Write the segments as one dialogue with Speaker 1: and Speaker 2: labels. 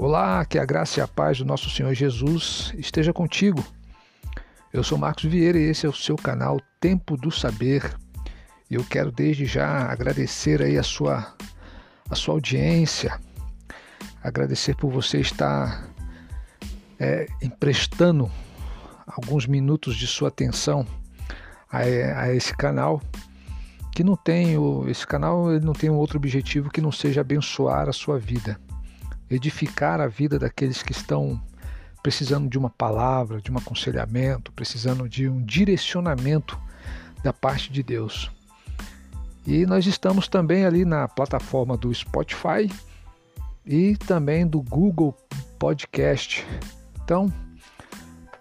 Speaker 1: Olá, que a graça e a paz do nosso Senhor Jesus esteja contigo. Eu sou Marcos Vieira e esse é o seu canal Tempo do Saber. E eu quero desde já agradecer aí a sua a sua audiência, agradecer por você estar é, emprestando alguns minutos de sua atenção a, a esse canal que não tem o, esse canal ele não tem um outro objetivo que não seja abençoar a sua vida edificar a vida daqueles que estão precisando de uma palavra, de um aconselhamento, precisando de um direcionamento da parte de Deus. E nós estamos também ali na plataforma do Spotify e também do Google Podcast. Então,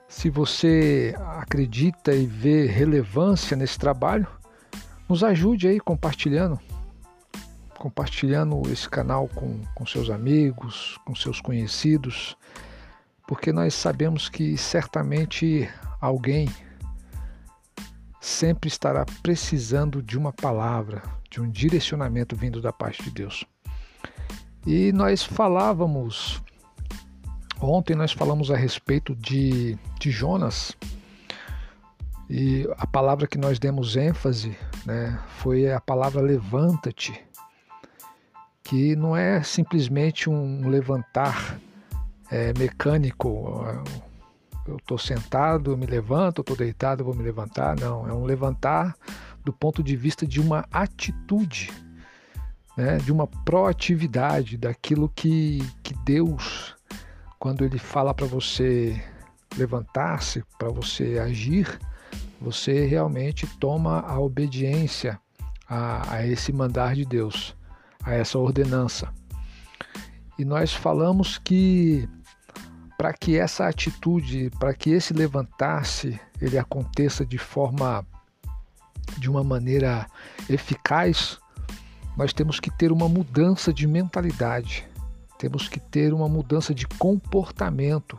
Speaker 1: se você acredita e vê relevância nesse trabalho, nos ajude aí compartilhando compartilhando esse canal com, com seus amigos, com seus conhecidos, porque nós sabemos que certamente alguém sempre estará precisando de uma palavra, de um direcionamento vindo da parte de Deus. E nós falávamos, ontem nós falamos a respeito de, de Jonas, e a palavra que nós demos ênfase né, foi a palavra levanta-te que não é simplesmente um levantar é, mecânico. Eu estou sentado, eu me levanto, estou deitado, eu vou me levantar. Não, é um levantar do ponto de vista de uma atitude, né, de uma proatividade daquilo que, que Deus, quando Ele fala para você levantar-se, para você agir, você realmente toma a obediência a, a esse mandar de Deus a essa ordenança. E nós falamos que para que essa atitude, para que esse levantar-se, ele aconteça de forma de uma maneira eficaz, nós temos que ter uma mudança de mentalidade, temos que ter uma mudança de comportamento,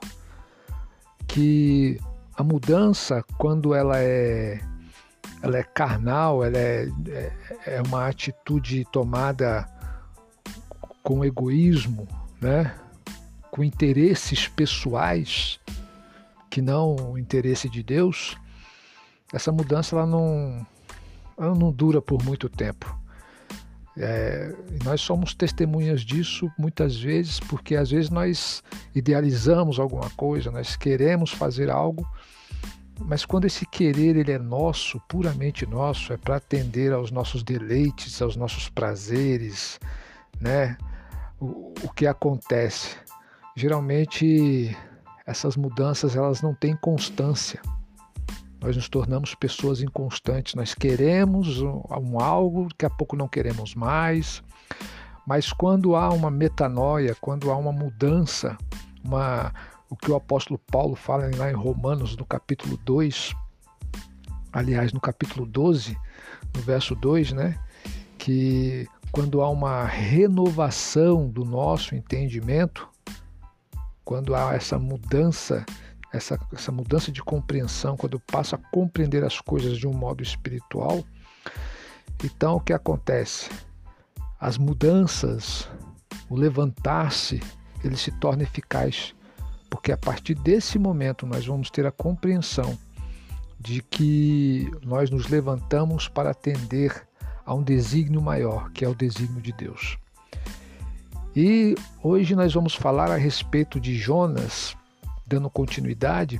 Speaker 1: que a mudança, quando ela é ela é carnal, ela é, é, é uma atitude tomada com egoísmo, né? com interesses pessoais, que não o interesse de Deus, essa mudança ela não, ela não dura por muito tempo. É, nós somos testemunhas disso muitas vezes, porque às vezes nós idealizamos alguma coisa, nós queremos fazer algo, mas quando esse querer ele é nosso, puramente nosso, é para atender aos nossos deleites, aos nossos prazeres, né? O, que acontece? Geralmente essas mudanças elas não têm constância. Nós nos tornamos pessoas inconstantes. Nós queremos um, um algo, daqui a pouco não queremos mais. Mas quando há uma metanoia, quando há uma mudança, uma, o que o apóstolo Paulo fala lá em Romanos, no capítulo 2, aliás, no capítulo 12, no verso 2, né? Que quando há uma renovação do nosso entendimento, quando há essa mudança, essa, essa mudança de compreensão, quando eu passo a compreender as coisas de um modo espiritual, então o que acontece? As mudanças, o levantar-se, ele se torna eficaz, porque a partir desse momento nós vamos ter a compreensão de que nós nos levantamos para atender a um desígnio maior, que é o desígnio de Deus. E hoje nós vamos falar a respeito de Jonas, dando continuidade,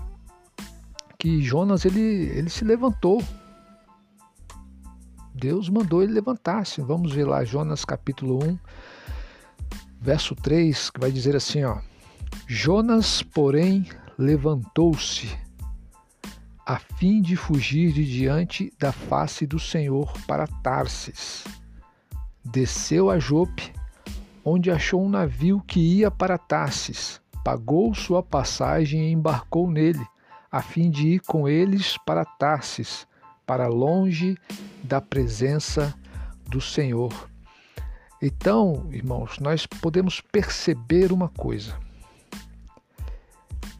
Speaker 1: que Jonas ele, ele se levantou. Deus mandou ele levantar-se. Vamos ver lá Jonas capítulo 1, verso 3, que vai dizer assim, ó: Jonas, porém, levantou-se a fim de fugir de diante da face do Senhor para Tarsis. Desceu a Jope, onde achou um navio que ia para Tarsis. Pagou sua passagem e embarcou nele, a fim de ir com eles para Tarsis, para longe da presença do Senhor. Então, irmãos, nós podemos perceber uma coisa.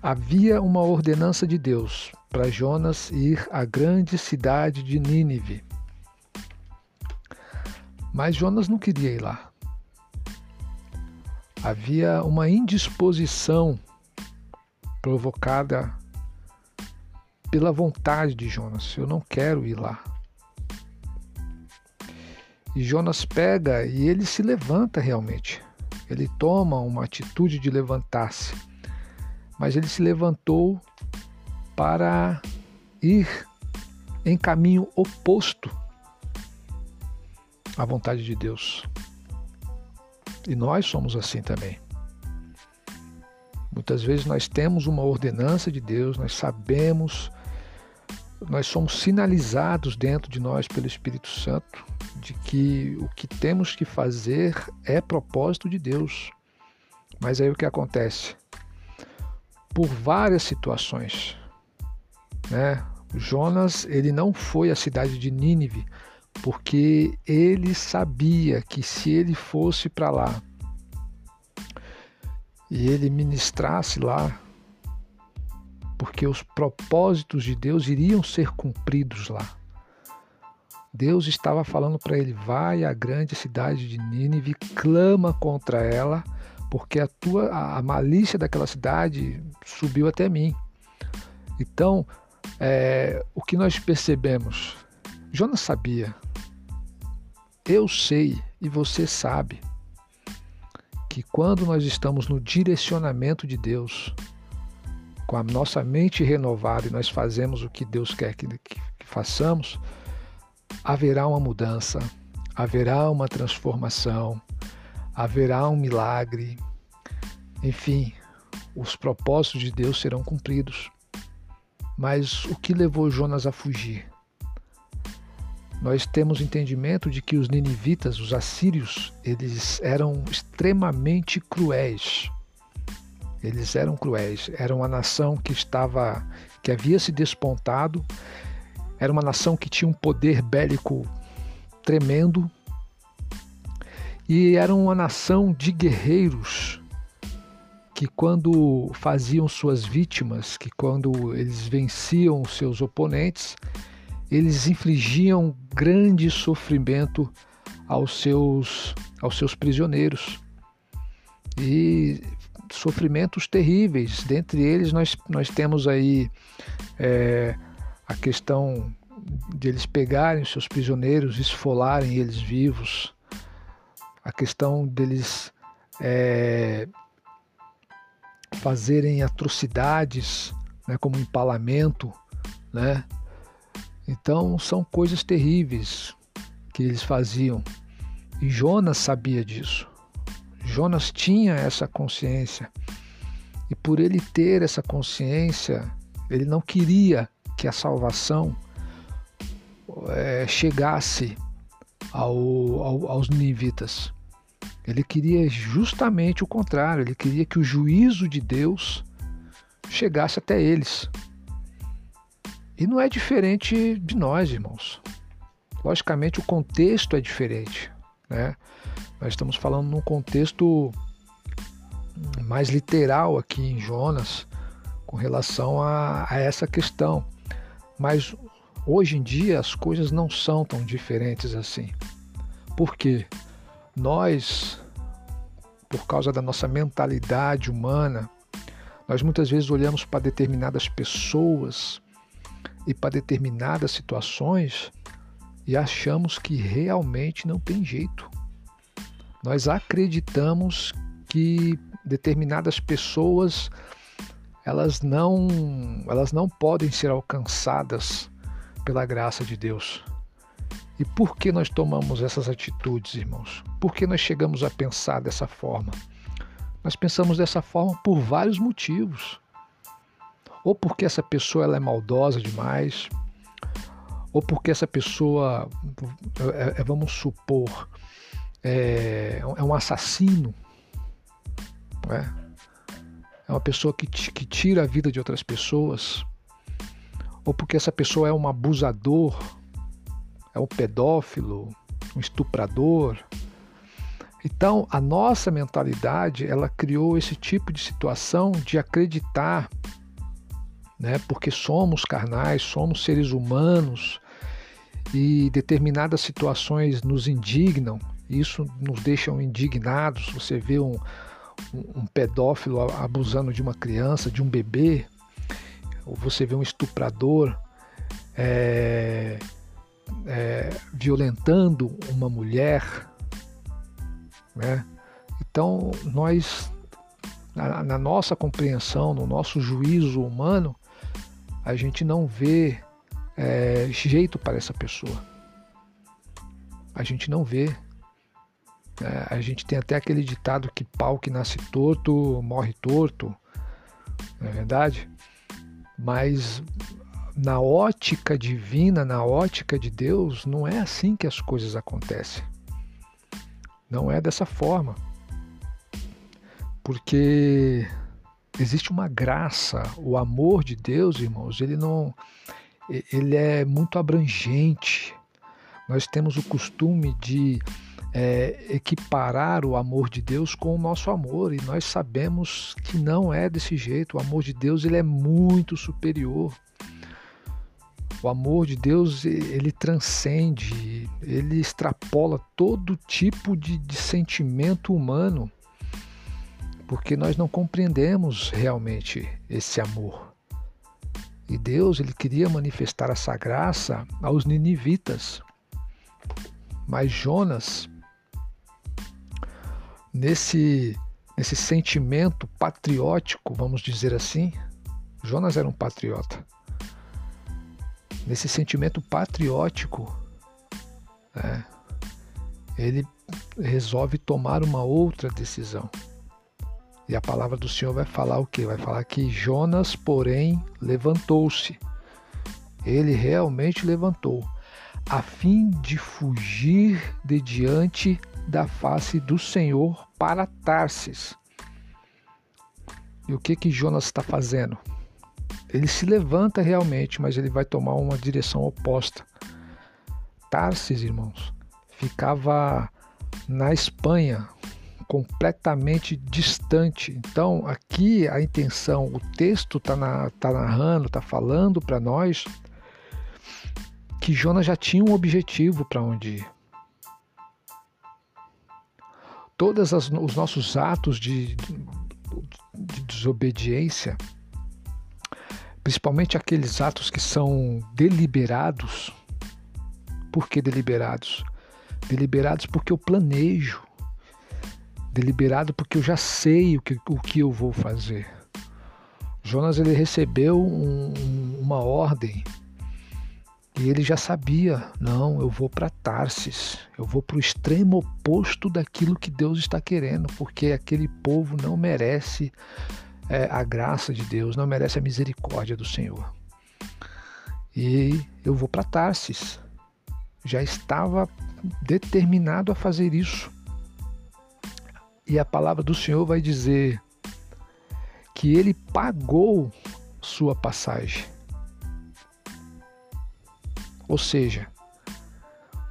Speaker 1: Havia uma ordenança de Deus para Jonas ir à grande cidade de Nínive. Mas Jonas não queria ir lá. Havia uma indisposição provocada pela vontade de Jonas. Eu não quero ir lá. E Jonas pega e ele se levanta realmente. Ele toma uma atitude de levantar-se. Mas ele se levantou para ir em caminho oposto à vontade de Deus. E nós somos assim também. Muitas vezes nós temos uma ordenança de Deus, nós sabemos, nós somos sinalizados dentro de nós pelo Espírito Santo de que o que temos que fazer é propósito de Deus. Mas aí o que acontece? Por várias situações, né? Jonas, ele não foi à cidade de Nínive porque ele sabia que se ele fosse para lá e ele ministrasse lá, porque os propósitos de Deus iriam ser cumpridos lá. Deus estava falando para ele: vai à grande cidade de Nínive, clama contra ela, porque a tua a malícia daquela cidade subiu até mim. Então, é, o que nós percebemos? Jonas sabia eu sei e você sabe que quando nós estamos no direcionamento de Deus, com a nossa mente renovada e nós fazemos o que Deus quer que, que, que façamos, haverá uma mudança, haverá uma transformação, haverá um milagre, enfim, os propósitos de Deus serão cumpridos. Mas o que levou Jonas a fugir? nós temos entendimento de que os ninivitas, os assírios, eles eram extremamente cruéis. Eles eram cruéis, era uma nação que estava que havia se despontado, era uma nação que tinha um poder bélico tremendo e era uma nação de guerreiros que quando faziam suas vítimas, que quando eles venciam seus oponentes, eles infligiam grande sofrimento aos seus, aos seus prisioneiros. E sofrimentos terríveis. Dentre eles, nós, nós temos aí é, a questão de eles pegarem seus prisioneiros, esfolarem eles vivos, a questão deles é, fazerem atrocidades, né, como empalamento, né, então são coisas terríveis que eles faziam. E Jonas sabia disso. Jonas tinha essa consciência. E por ele ter essa consciência, ele não queria que a salvação é, chegasse ao, ao, aos ninivitas. Ele queria justamente o contrário, ele queria que o juízo de Deus chegasse até eles. E não é diferente de nós, irmãos. Logicamente, o contexto é diferente. Né? Nós estamos falando num contexto mais literal aqui em Jonas com relação a, a essa questão. Mas hoje em dia as coisas não são tão diferentes assim. Por quê? Nós, por causa da nossa mentalidade humana, nós muitas vezes olhamos para determinadas pessoas e para determinadas situações e achamos que realmente não tem jeito. Nós acreditamos que determinadas pessoas elas não elas não podem ser alcançadas pela graça de Deus. E por que nós tomamos essas atitudes, irmãos? Por que nós chegamos a pensar dessa forma? Nós pensamos dessa forma por vários motivos ou porque essa pessoa ela é maldosa demais, ou porque essa pessoa, é, é, vamos supor, é, é um assassino, é? é uma pessoa que, que tira a vida de outras pessoas, ou porque essa pessoa é um abusador, é um pedófilo, um estuprador. Então, a nossa mentalidade, ela criou esse tipo de situação de acreditar né? porque somos carnais, somos seres humanos e determinadas situações nos indignam, isso nos deixa indignados. Você vê um, um pedófilo abusando de uma criança, de um bebê, ou você vê um estuprador é, é, violentando uma mulher, né? Então nós, na, na nossa compreensão, no nosso juízo humano, a gente não vê é, jeito para essa pessoa. A gente não vê. É, a gente tem até aquele ditado que pau que nasce torto morre torto, não é verdade? Mas na ótica divina, na ótica de Deus, não é assim que as coisas acontecem. Não é dessa forma. Porque existe uma graça, o amor de Deus, irmãos, ele não ele é muito abrangente. Nós temos o costume de é, equiparar o amor de Deus com o nosso amor e nós sabemos que não é desse jeito. O amor de Deus ele é muito superior. O amor de Deus ele transcende, ele extrapola todo tipo de, de sentimento humano, porque nós não compreendemos realmente esse amor. E Deus ele queria manifestar essa graça aos ninivitas. Mas Jonas, nesse, nesse sentimento patriótico, vamos dizer assim, Jonas era um patriota nesse sentimento patriótico, né, ele resolve tomar uma outra decisão. E a palavra do Senhor vai falar o quê? Vai falar que Jonas, porém, levantou-se. Ele realmente levantou, a fim de fugir de diante da face do Senhor para Tarsis. E o que que Jonas está fazendo? Ele se levanta realmente, mas ele vai tomar uma direção oposta. Tarsis, irmãos, ficava na Espanha, completamente distante. Então, aqui a intenção, o texto está na, tá narrando, está falando para nós que Jonas já tinha um objetivo para onde ir. Todos os nossos atos de, de desobediência, principalmente aqueles atos que são deliberados. Por que deliberados? Deliberados porque eu planejo, deliberado porque eu já sei o que, o que eu vou fazer. Jonas ele recebeu um, uma ordem e ele já sabia: não, eu vou para Tarsis, eu vou para o extremo oposto daquilo que Deus está querendo, porque aquele povo não merece é, a graça de Deus, não merece a misericórdia do Senhor. E eu vou para Tarsis. Já estava determinado a fazer isso. E a palavra do Senhor vai dizer que ele pagou sua passagem. Ou seja,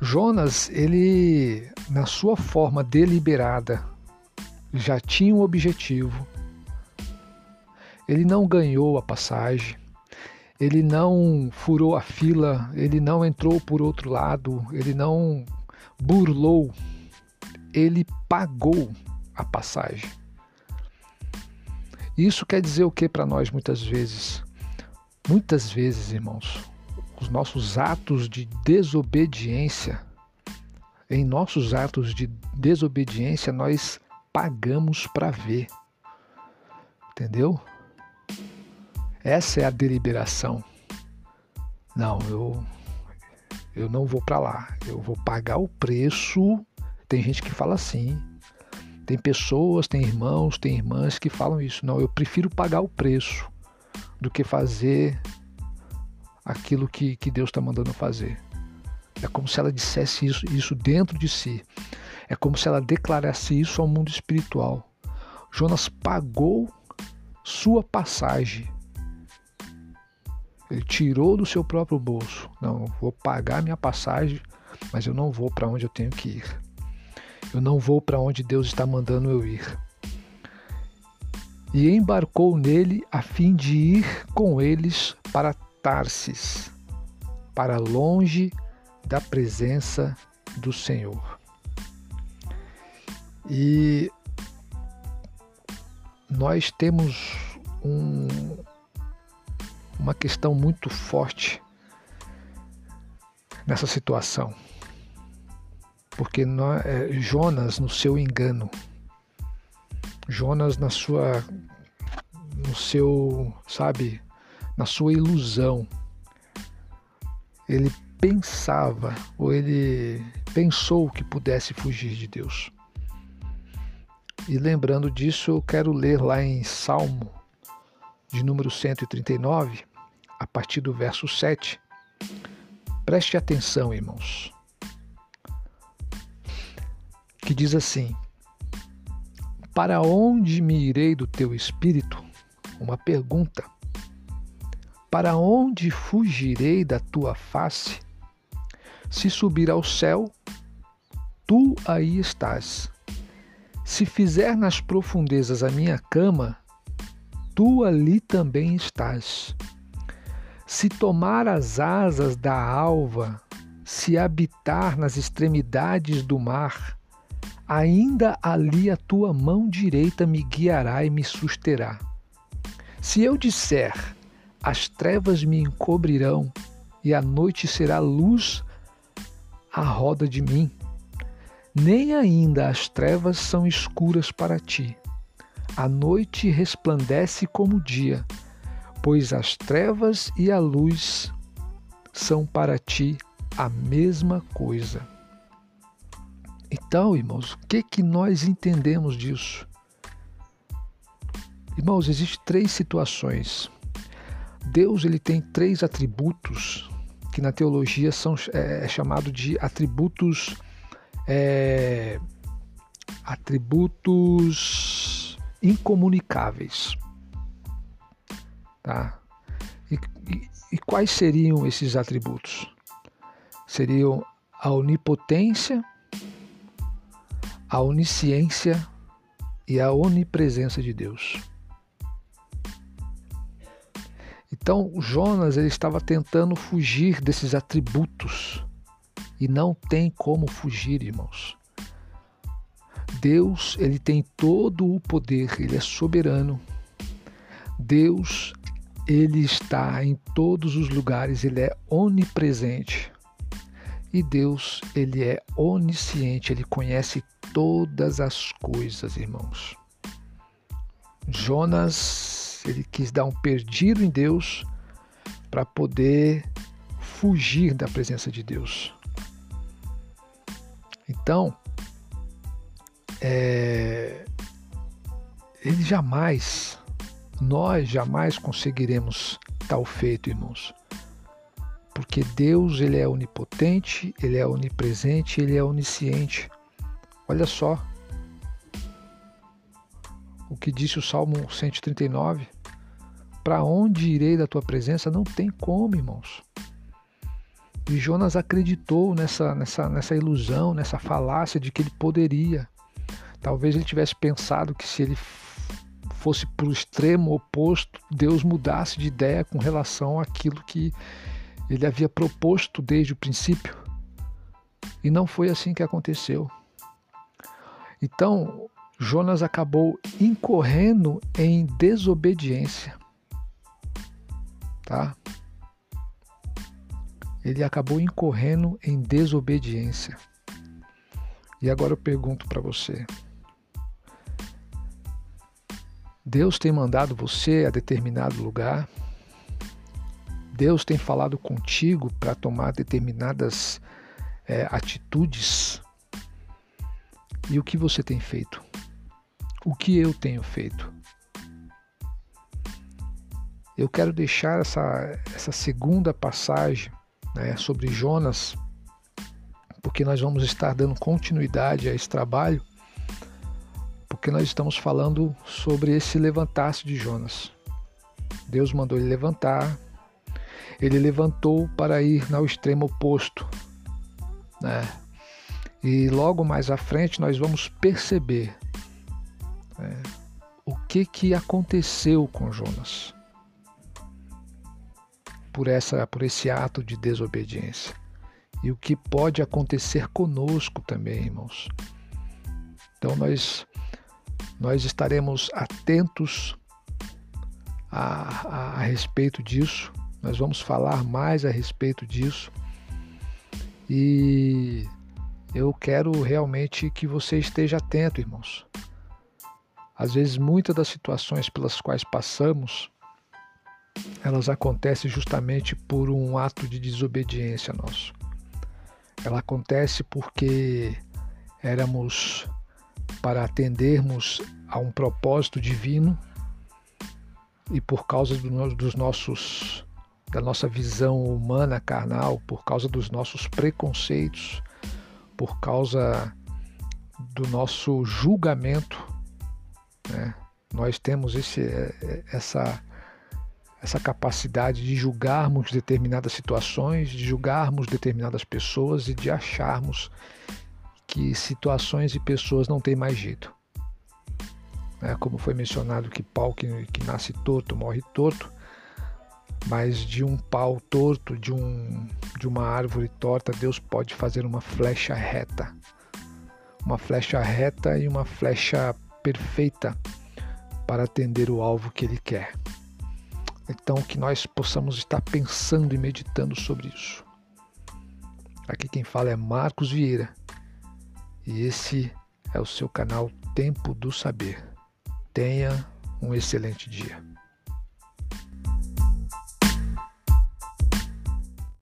Speaker 1: Jonas, ele, na sua forma deliberada, já tinha um objetivo, ele não ganhou a passagem, ele não furou a fila, ele não entrou por outro lado, ele não burlou, ele pagou a passagem. Isso quer dizer o que para nós muitas vezes? Muitas vezes, irmãos, os nossos atos de desobediência, em nossos atos de desobediência, nós pagamos para ver. Entendeu? Essa é a deliberação. Não, eu eu não vou para lá. Eu vou pagar o preço. Tem gente que fala assim. Tem pessoas, tem irmãos, tem irmãs que falam isso. Não, eu prefiro pagar o preço do que fazer aquilo que, que Deus está mandando fazer. É como se ela dissesse isso, isso dentro de si. É como se ela declarasse isso ao mundo espiritual. Jonas pagou sua passagem ele tirou do seu próprio bolso. Não, vou pagar minha passagem, mas eu não vou para onde eu tenho que ir. Eu não vou para onde Deus está mandando eu ir. E embarcou nele a fim de ir com eles para Tarsis, para longe da presença do Senhor. E nós temos um, uma questão muito forte nessa situação. Porque nós, é, Jonas, no seu engano, Jonas na sua no seu, sabe, na sua ilusão. Ele pensava ou ele pensou que pudesse fugir de Deus. E lembrando disso, eu quero ler lá em Salmo de número 139, a partir do verso 7. Preste atenção, irmãos. Que diz assim: Para onde me irei do teu espírito? Uma pergunta. Para onde fugirei da tua face? Se subir ao céu, tu aí estás. Se fizer nas profundezas a minha cama, tu ali também estás. Se tomar as asas da alva, se habitar nas extremidades do mar, ainda ali a tua mão direita me guiará e me susterá. Se eu disser, as trevas me encobrirão e a noite será luz à roda de mim, nem ainda as trevas são escuras para ti. A noite resplandece como o dia, pois as trevas e a luz são para ti a mesma coisa. Então, irmãos, o que que nós entendemos disso? Irmãos, existem três situações. Deus ele tem três atributos que na teologia são é, é chamado de atributos é, atributos incomunicáveis. Tá? E, e, e quais seriam esses atributos? Seriam a onipotência, a onisciência e a onipresença de Deus. Então Jonas ele estava tentando fugir desses atributos e não tem como fugir, irmãos. Deus, ele tem todo o poder, ele é soberano. Deus, ele está em todos os lugares, ele é onipresente. E Deus, ele é onisciente, ele conhece todas as coisas, irmãos. Jonas, ele quis dar um perdido em Deus para poder fugir da presença de Deus. Então, é, ele jamais, nós jamais conseguiremos tal feito, irmãos. Porque Deus, ele é onipotente, ele é onipresente, ele é onisciente. Olha só o que disse o Salmo 139. Para onde irei da tua presença? Não tem como, irmãos. E Jonas acreditou nessa, nessa, nessa ilusão, nessa falácia de que ele poderia. Talvez ele tivesse pensado que se ele fosse para o extremo oposto, Deus mudasse de ideia com relação àquilo que ele havia proposto desde o princípio. E não foi assim que aconteceu. Então, Jonas acabou incorrendo em desobediência. Tá? ele acabou incorrendo em desobediência. E agora eu pergunto para você: Deus tem mandado você a determinado lugar? Deus tem falado contigo para tomar determinadas é, atitudes? E o que você tem feito? O que eu tenho feito? Eu quero deixar essa, essa segunda passagem né, sobre Jonas, porque nós vamos estar dando continuidade a esse trabalho, porque nós estamos falando sobre esse levantar-se de Jonas. Deus mandou ele levantar, ele levantou para ir ao extremo oposto. Né? E logo mais à frente nós vamos perceber né, o que, que aconteceu com Jonas por, essa, por esse ato de desobediência. E o que pode acontecer conosco também, irmãos. Então nós Nós estaremos atentos a, a, a respeito disso, nós vamos falar mais a respeito disso e eu quero realmente que você esteja atento, irmãos. Às vezes, muitas das situações pelas quais passamos, elas acontecem justamente por um ato de desobediência nosso. Ela acontece porque éramos para atendermos a um propósito divino e por causa do, dos nossos da nossa visão humana carnal, por causa dos nossos preconceitos, por causa do nosso julgamento, né? nós temos esse, é, essa, essa capacidade de julgarmos determinadas situações, de julgarmos determinadas pessoas e de acharmos que situações e pessoas não têm mais jeito. É, como foi mencionado que pau que, que nasce torto morre torto, mas de um pau torto, de, um, de uma árvore torta, Deus pode fazer uma flecha reta. Uma flecha reta e uma flecha perfeita para atender o alvo que Ele quer. Então, que nós possamos estar pensando e meditando sobre isso. Aqui quem fala é Marcos Vieira e esse é o seu canal Tempo do Saber. Tenha um excelente dia.